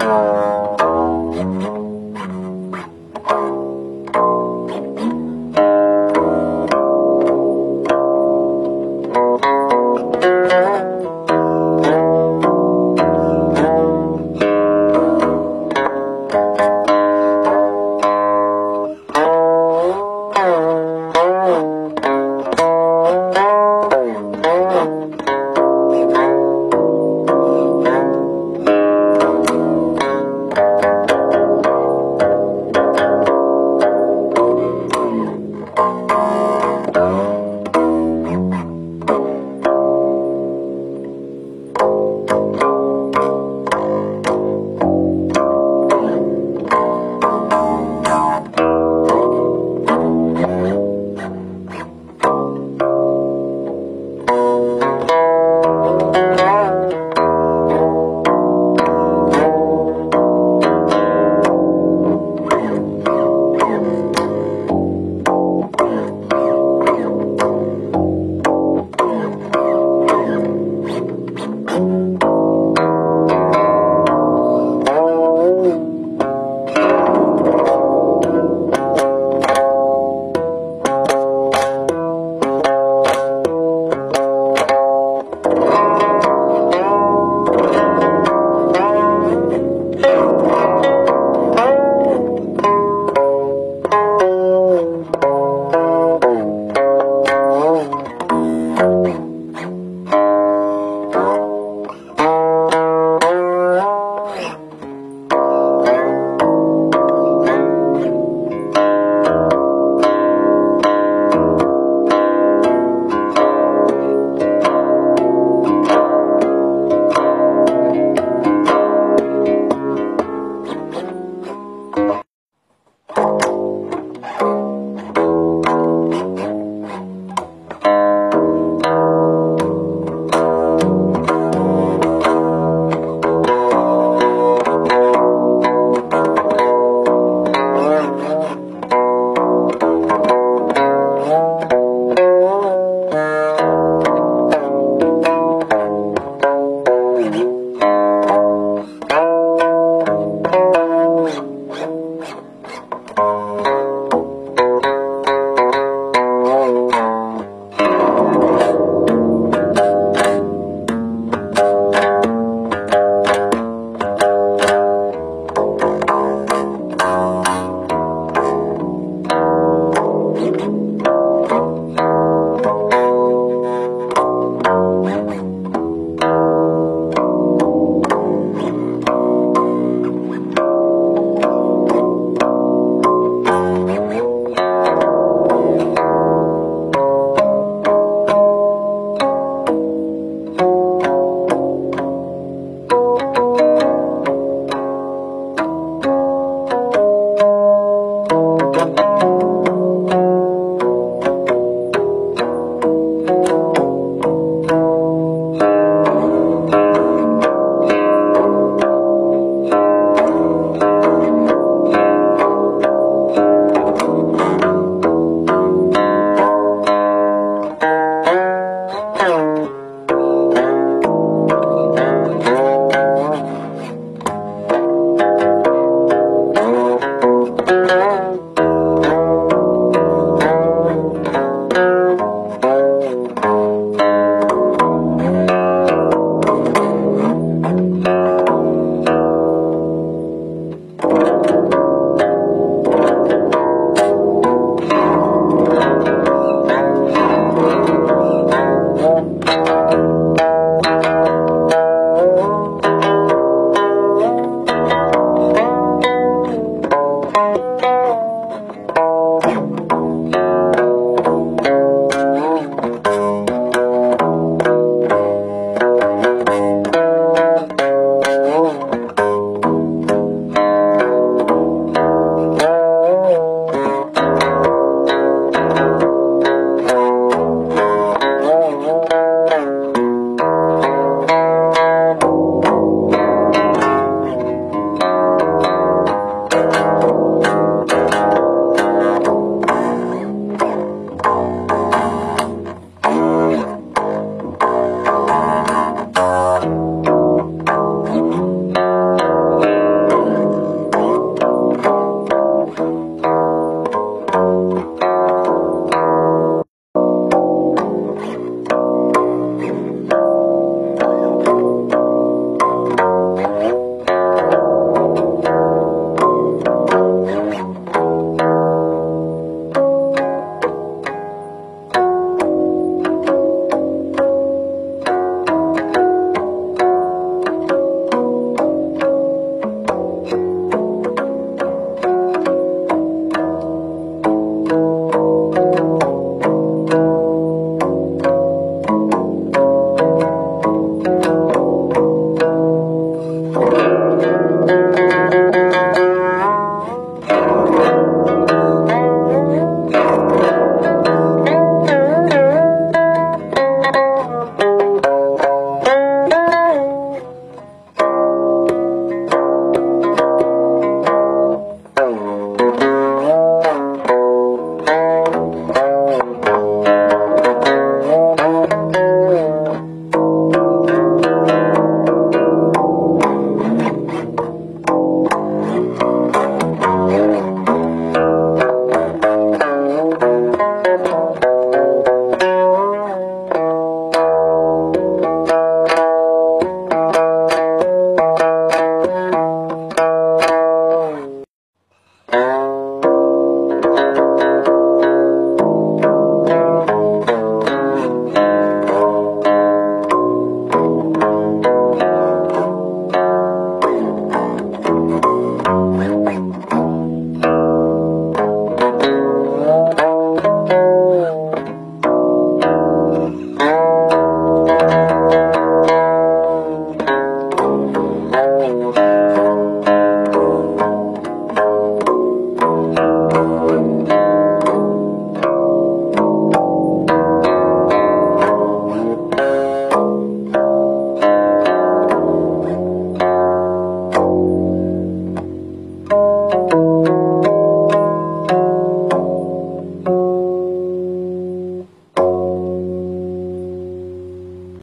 Uh...